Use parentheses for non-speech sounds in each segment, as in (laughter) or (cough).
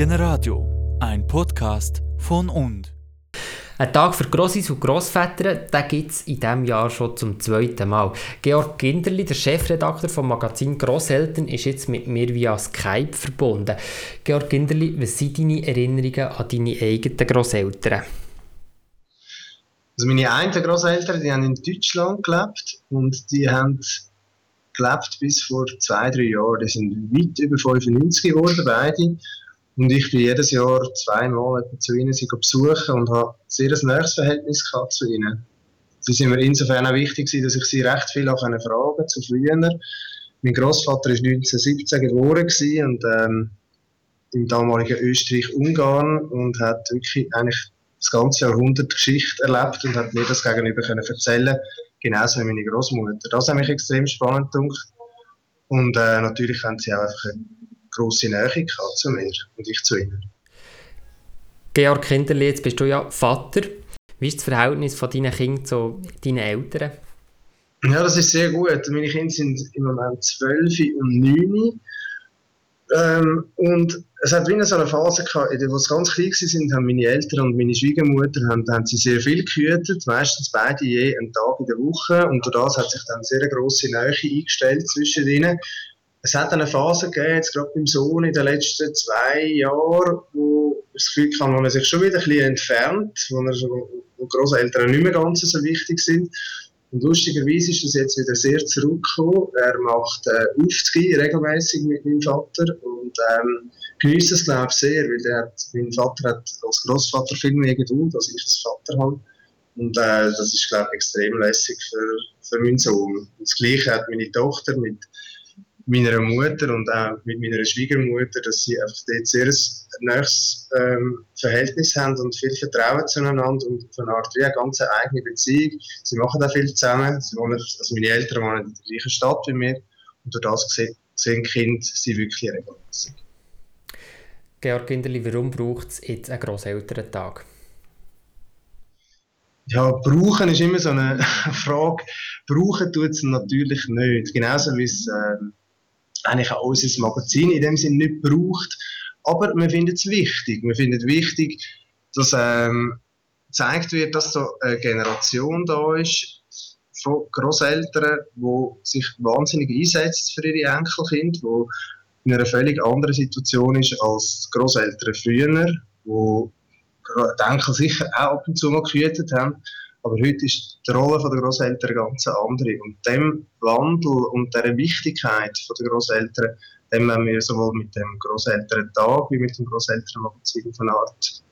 Generadio, ein Podcast von und. Ein Tag für Grossis und Grossväter, den gibt es in diesem Jahr schon zum zweiten Mal. Georg Ginderli, der Chefredakteur vom Magazin Grosseltern, ist jetzt mit mir via Skype verbunden. Georg Ginderli, was sind deine Erinnerungen an deine eigenen Grosseltern? Also meine einen Grosseltern, die haben in Deutschland gelebt und die haben gelebt bis vor zwei, drei Jahren. Die sind weit über 95 geworden, beide. Und ich bin jedes Jahr zweimal zu ihnen besuchen und habe ein sehr nahes Verhältnis gehabt zu ihnen. Sie sind mir insofern auch wichtig, dass ich sie recht viel auch fragen zu früher. Mein Großvater war 1917 geboren und ähm, im damaligen Österreich-Ungarn und hat wirklich eigentlich das ganze Jahrhundert Geschichte erlebt und hat mir das gegenüber können erzählen genauso wie meine Großmutter. Das hat mich extrem spannend gedacht. Und äh, natürlich haben sie auch einfach grosse Nähe gehabt zu mir und ich zu ihnen. Georg Kinderli, jetzt bist du ja Vater. Wie ist das Verhältnis von deinen Kindern zu deinen Eltern? Ja, das ist sehr gut. Meine Kinder sind im Moment 12 und 9. Ähm, und es hat wie so eine Phase gehabt, in der sie ganz klein waren, haben meine Eltern und meine Schwiegermutter haben, haben sie sehr viel gehütet, meistens beide je einen Tag in der Woche. Und durch das hat sich dann eine sehr grosse Nähe eingestellt zwischen ihnen. Es hat eine Phase gegeben, jetzt gerade beim Sohn in den letzten zwei Jahren, wo das Gefühl hatte, wo er sich schon wieder ein bisschen entfernt, wo, er, wo Großeltern nicht mehr ganz so wichtig sind. Und lustigerweise ist das jetzt wieder sehr zurückgekommen. Er macht äh, Aufzüge regelmäßig mit meinem Vater und ähm, genießt es, glaube ich, sehr, weil hat, mein Vater hat als Großvater viel mehr Geduld, als ich als Vater habe. Und äh, das ist, glaube ich, extrem lässig für, für meinen Sohn. Und das Gleiche hat meine Tochter mit meiner Mutter und auch mit meiner Schwiegermutter, dass sie einfach dort sehr ein nahes ähm, Verhältnis haben und viel Vertrauen zueinander und auf eine Art wie eine ganz eigene Beziehung. Sie machen da viel zusammen. Sie wohnen, also meine Eltern wohnen in der gleichen Stadt wie mir und durch das sehen Kinder sie wirklich regelmäßig. Georg Kinderli, warum braucht es jetzt einen Grosselterntag? Ja, brauchen ist immer so eine (laughs) Frage. Brauchen tut es natürlich nicht. Genauso wie es ähm, eigentlich auch unser Magazin in dem Sinne nicht braucht. Aber wir finden es wichtig. Wir finden es wichtig, dass ähm, gezeigt wird, dass so eine Generation da ist von Großeltern, die sich wahnsinnig einsetzt für ihre Enkelkinder, die in einer völlig anderen Situation ist als Großeltern früher, die die Enkel sicher auch ab und zu mal gehütet haben. Aber heute ist die Rolle der Großeltern ganz andere. Und dem Wandel und der Wichtigkeit der Großeltern, dem wollen wir sowohl mit dem Großelterntag wie mit dem Großelternmagazin von Art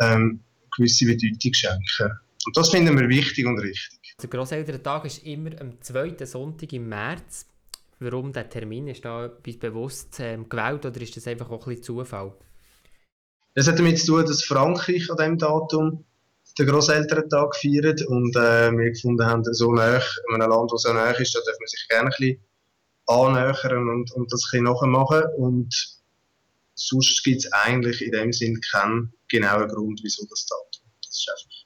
ähm, gewisse Bedeutung schenken. Und das finden wir wichtig und richtig. Der Großelterntag ist immer am zweiten Sonntag im März. Warum der Termin? Ist da etwas bewusst ähm, gewählt oder ist das einfach auch ein bisschen Zufall? Das hat damit zu tun, dass Frankreich an diesem Datum den Grosselterntag feiert und äh, wir gefunden haben, so nah, in einem Land, das so nah ist, da darf man sich gerne ein bisschen annähern und, und das ein bisschen nachmachen und sonst gibt es eigentlich in dem Sinn keinen genauen Grund, wieso das Datum. Das ist einfach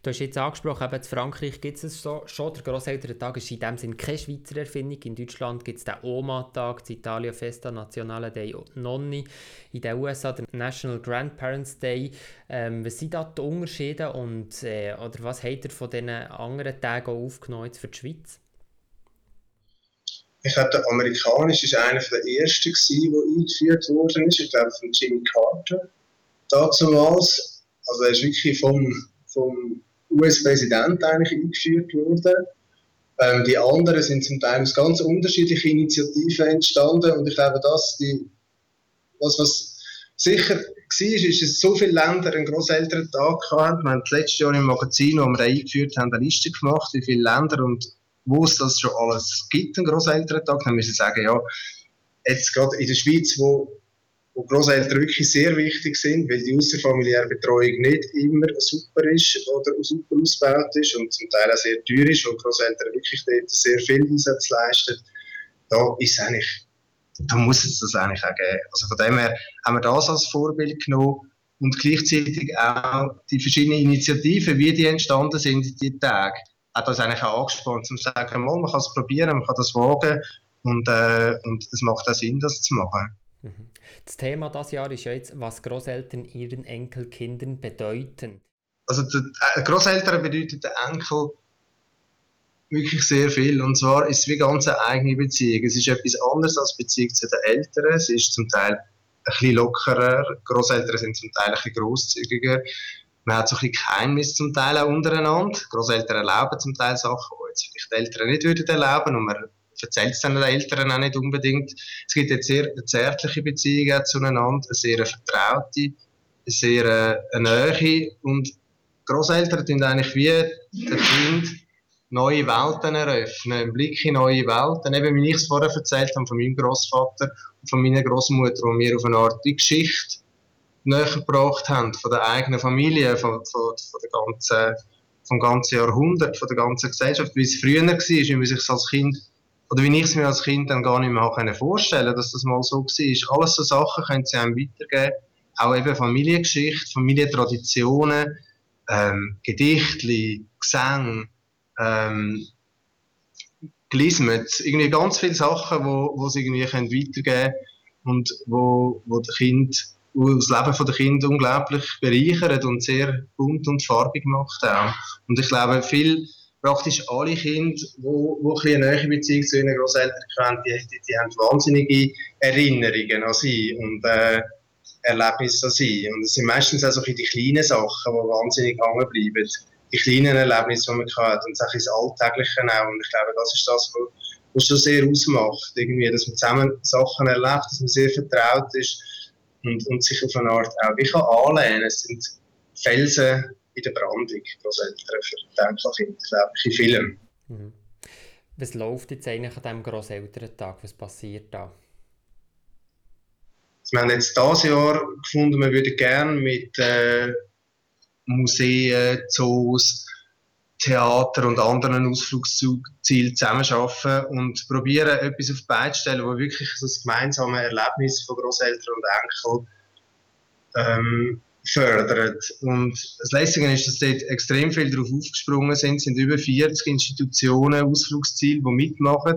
Du hast jetzt angesprochen, eben in Frankreich gibt es so, schon. Der Grosselterntag ist in dem Sinne keine Schweizer Erfindung. In Deutschland gibt es den OMA-Tag, in Italien Festa Nazionale dei Nonni, in den USA der National Grandparents Day. Ähm, was sind da die Unterschiede und äh, oder was habt ihr von diesen anderen Tagen aufgenommen für die Schweiz? Ich glaube, der amerikanische war einer der ersten, der eingeführt wurde. Ich glaube, von Jimmy Carter. Damals, also er ist wirklich vom, vom US-Präsident eigentlich eingeführt worden. Ähm, die anderen sind zum Teil aus ganz unterschiedlichen Initiativen entstanden und ich glaube, dass die, das, was sicher war, ist, dass so viele Länder einen Grosselterntag hatten. Wir haben letztes Jahr im Magazin, wo wir eingeführt haben, eine Liste gemacht, wie viele Länder und wo es das schon alles gibt, einen Grosselterntag. Dann müssen wir sagen, ja, jetzt gerade in der Schweiz, wo wo Großeltern wirklich sehr wichtig sind, weil die außerfamiliäre Betreuung nicht immer super ist oder super ausgebaut ist und zum Teil auch sehr teuer ist und Großeltern wirklich dort sehr viel Einsatz leisten. Da ist eigentlich, da muss es das eigentlich auch geben. Also von dem her haben wir das als Vorbild genommen und gleichzeitig auch die verschiedenen Initiativen, wie die entstanden sind in diesen Tagen, hat das eigentlich auch angespannt, um zu sagen, man kann es probieren, man kann das wagen und, äh, und es macht auch Sinn, das zu machen. Das Thema dieses Jahr ist ja jetzt, was Großeltern ihren Enkelkindern bedeuten. Also äh, Großeltern bedeuten den Enkel wirklich sehr viel. Und zwar ist es wie ganz eine eigene Beziehung. Es ist etwas anderes als Beziehung zu den Eltern. Es ist zum Teil ein bisschen lockerer. Großeltern sind zum Teil ein bisschen grosszügiger. Man hat so ein bisschen Geheimnis zum Teil auch untereinander. Großeltern erlauben zum Teil Sachen, die jetzt vielleicht die Eltern nicht würden erlauben man erzählt es den Eltern auch nicht unbedingt. Es gibt jetzt sehr zärtliche Beziehung zueinander, eine sehr vertraute, eine sehr äh, eine und Großeltern tun eigentlich wie der Kind neue Welten eröffnen, einen Blick in neue Welten. Eben, wie ich es vorher erzählt habe von meinem Großvater und von meiner Großmutter, wo mir auf eine Art die Geschichte näher gebracht haben, von der eigenen Familie, von, von, von der ganzen, vom ganzen Jahrhundert, von der ganzen Gesellschaft, wie es früher war, wie man sich als Kind oder wie ich es mir als Kind dann gar nicht mehr vorstellen dass das mal so war. Alles so Sachen können sie einem weitergeben. Auch eben Familiengeschichte, Familientraditionen, ähm, Gedichte, Gesang, ähm, Glismet, irgendwie ganz viele Sachen, wo, wo sie irgendwie können weitergeben und wo, wo der Kind, wo das Leben der Kinder unglaublich bereichert und sehr bunt und farbig macht auch. Und ich glaube, viel, praktisch alle Kinder, die, die eine nähere Beziehung zu ihren Großeltern haben, die, die, die, haben wahnsinnige Erinnerungen an sie und äh, Erlebnisse an sie. Und es sind meistens auch so die kleinen Sachen, die wahnsinnig hängen bleiben. Die kleinen Erlebnisse, die man hat und ins Alltägliche auch. Und ich glaube, das ist das, was, was schon sehr ausmacht. Irgendwie, dass man zusammen Sachen erlebt, dass man sehr vertraut ist und, und sich auf eine Art auch wie kann anlehnen. Es sind Felsen in der Brandung, Großeltern für Enkelkinder, glaube ich, in Filmen. Mhm. Was läuft jetzt eigentlich an diesem Grosselterntag? Was passiert da? Wir haben jetzt dieses Jahr gefunden, wir würden gerne mit äh, Museen, Zoos, Theater und anderen Ausflugszielen zusammenarbeiten und probieren, etwas auf die Beine zu stellen, wo wirklich das gemeinsame Erlebnis von Großeltern und Enkel ähm, fördert. Und das Lässige ist, dass dort extrem viel darauf aufgesprungen sind. Es sind über 40 Institutionen, Ausflugsziele, die mitmachen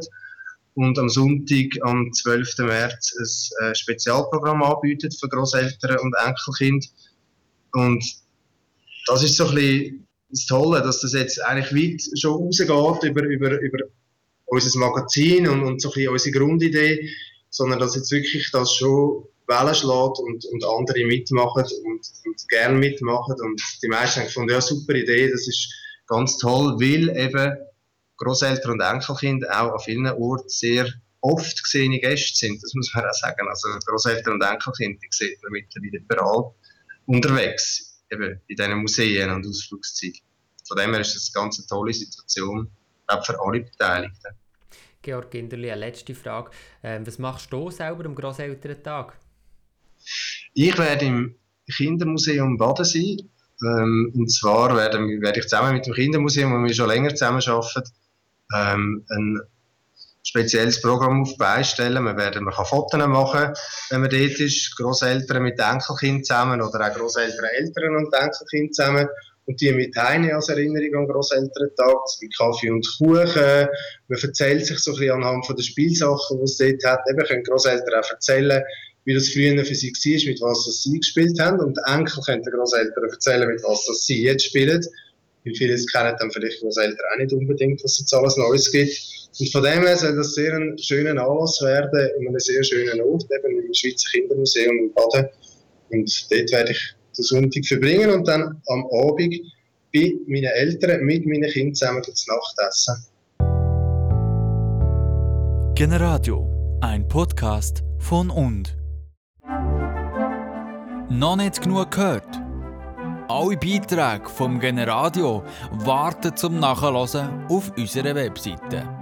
und am Sonntag, am 12. März, ein äh, Spezialprogramm anbieten für Großeltern und Enkelkind. Und das ist so ein bisschen das Tolle, dass das jetzt eigentlich weit schon rausgeht über, über, über unser Magazin und, und so ein bisschen unsere Grundidee, sondern dass jetzt wirklich das schon Wellen schlägt und, und andere mitmachen und, und gerne mitmachen. Und die meisten haben gefunden, ja, super Idee, das ist ganz toll, weil eben Großeltern und Enkelkinder auch an vielen Orten sehr oft gesehene Gäste sind, das muss man auch sagen. Also Großeltern und Enkelkinder, sieht man mittlerweile überall unterwegs, eben in diesen Museen und Ausflugszielen. Von dem her ist das eine ganz tolle Situation, auch für alle Beteiligten. Georg Ginderli, eine letzte Frage. Ähm, was machst du selber am Grosselterntag? Ich werde im Kindermuseum Baden sein. Ähm, und zwar werde, werde, ich zusammen mit dem Kindermuseum, wo wir schon länger zusammen arbeiten, ähm, ein spezielles Programm auf beistellen. Man, werden, man kann Fotos machen, wenn man dort ist, Großeltern mit Enkelkind zusammen oder auch Großeltern, Eltern und Enkelkind zusammen. Und die mit heine als Erinnerung an Grosselterntag, mit Kaffee und Kuchen. Man erzählt sich so ein bisschen anhand von den Spielsachen, die es dort hat. Eben können Grosseltern auch erzählen, wie das früher für sie war, mit was sie gespielt haben. Und Enkel können den Großeltern erzählen, mit was sie jetzt spielen. Wie viele kennen dann vielleicht Großeltern auch nicht unbedingt, was es jetzt alles Neues gibt. Und von dem her soll das sehr ein schöner Anlass werden, und einen sehr schönen Ort, eben im Schweizer Kindermuseum in Baden. Und dort werde ich den Sonntag verbringen und dann am Abend bei meinen Eltern mit meinen Kindern zusammen das Nachtessen. Generadio, ein Podcast von und. Noch nicht genug gehört? Alle Beiträge vom Generadio warten zum Nachhören auf unserer Webseite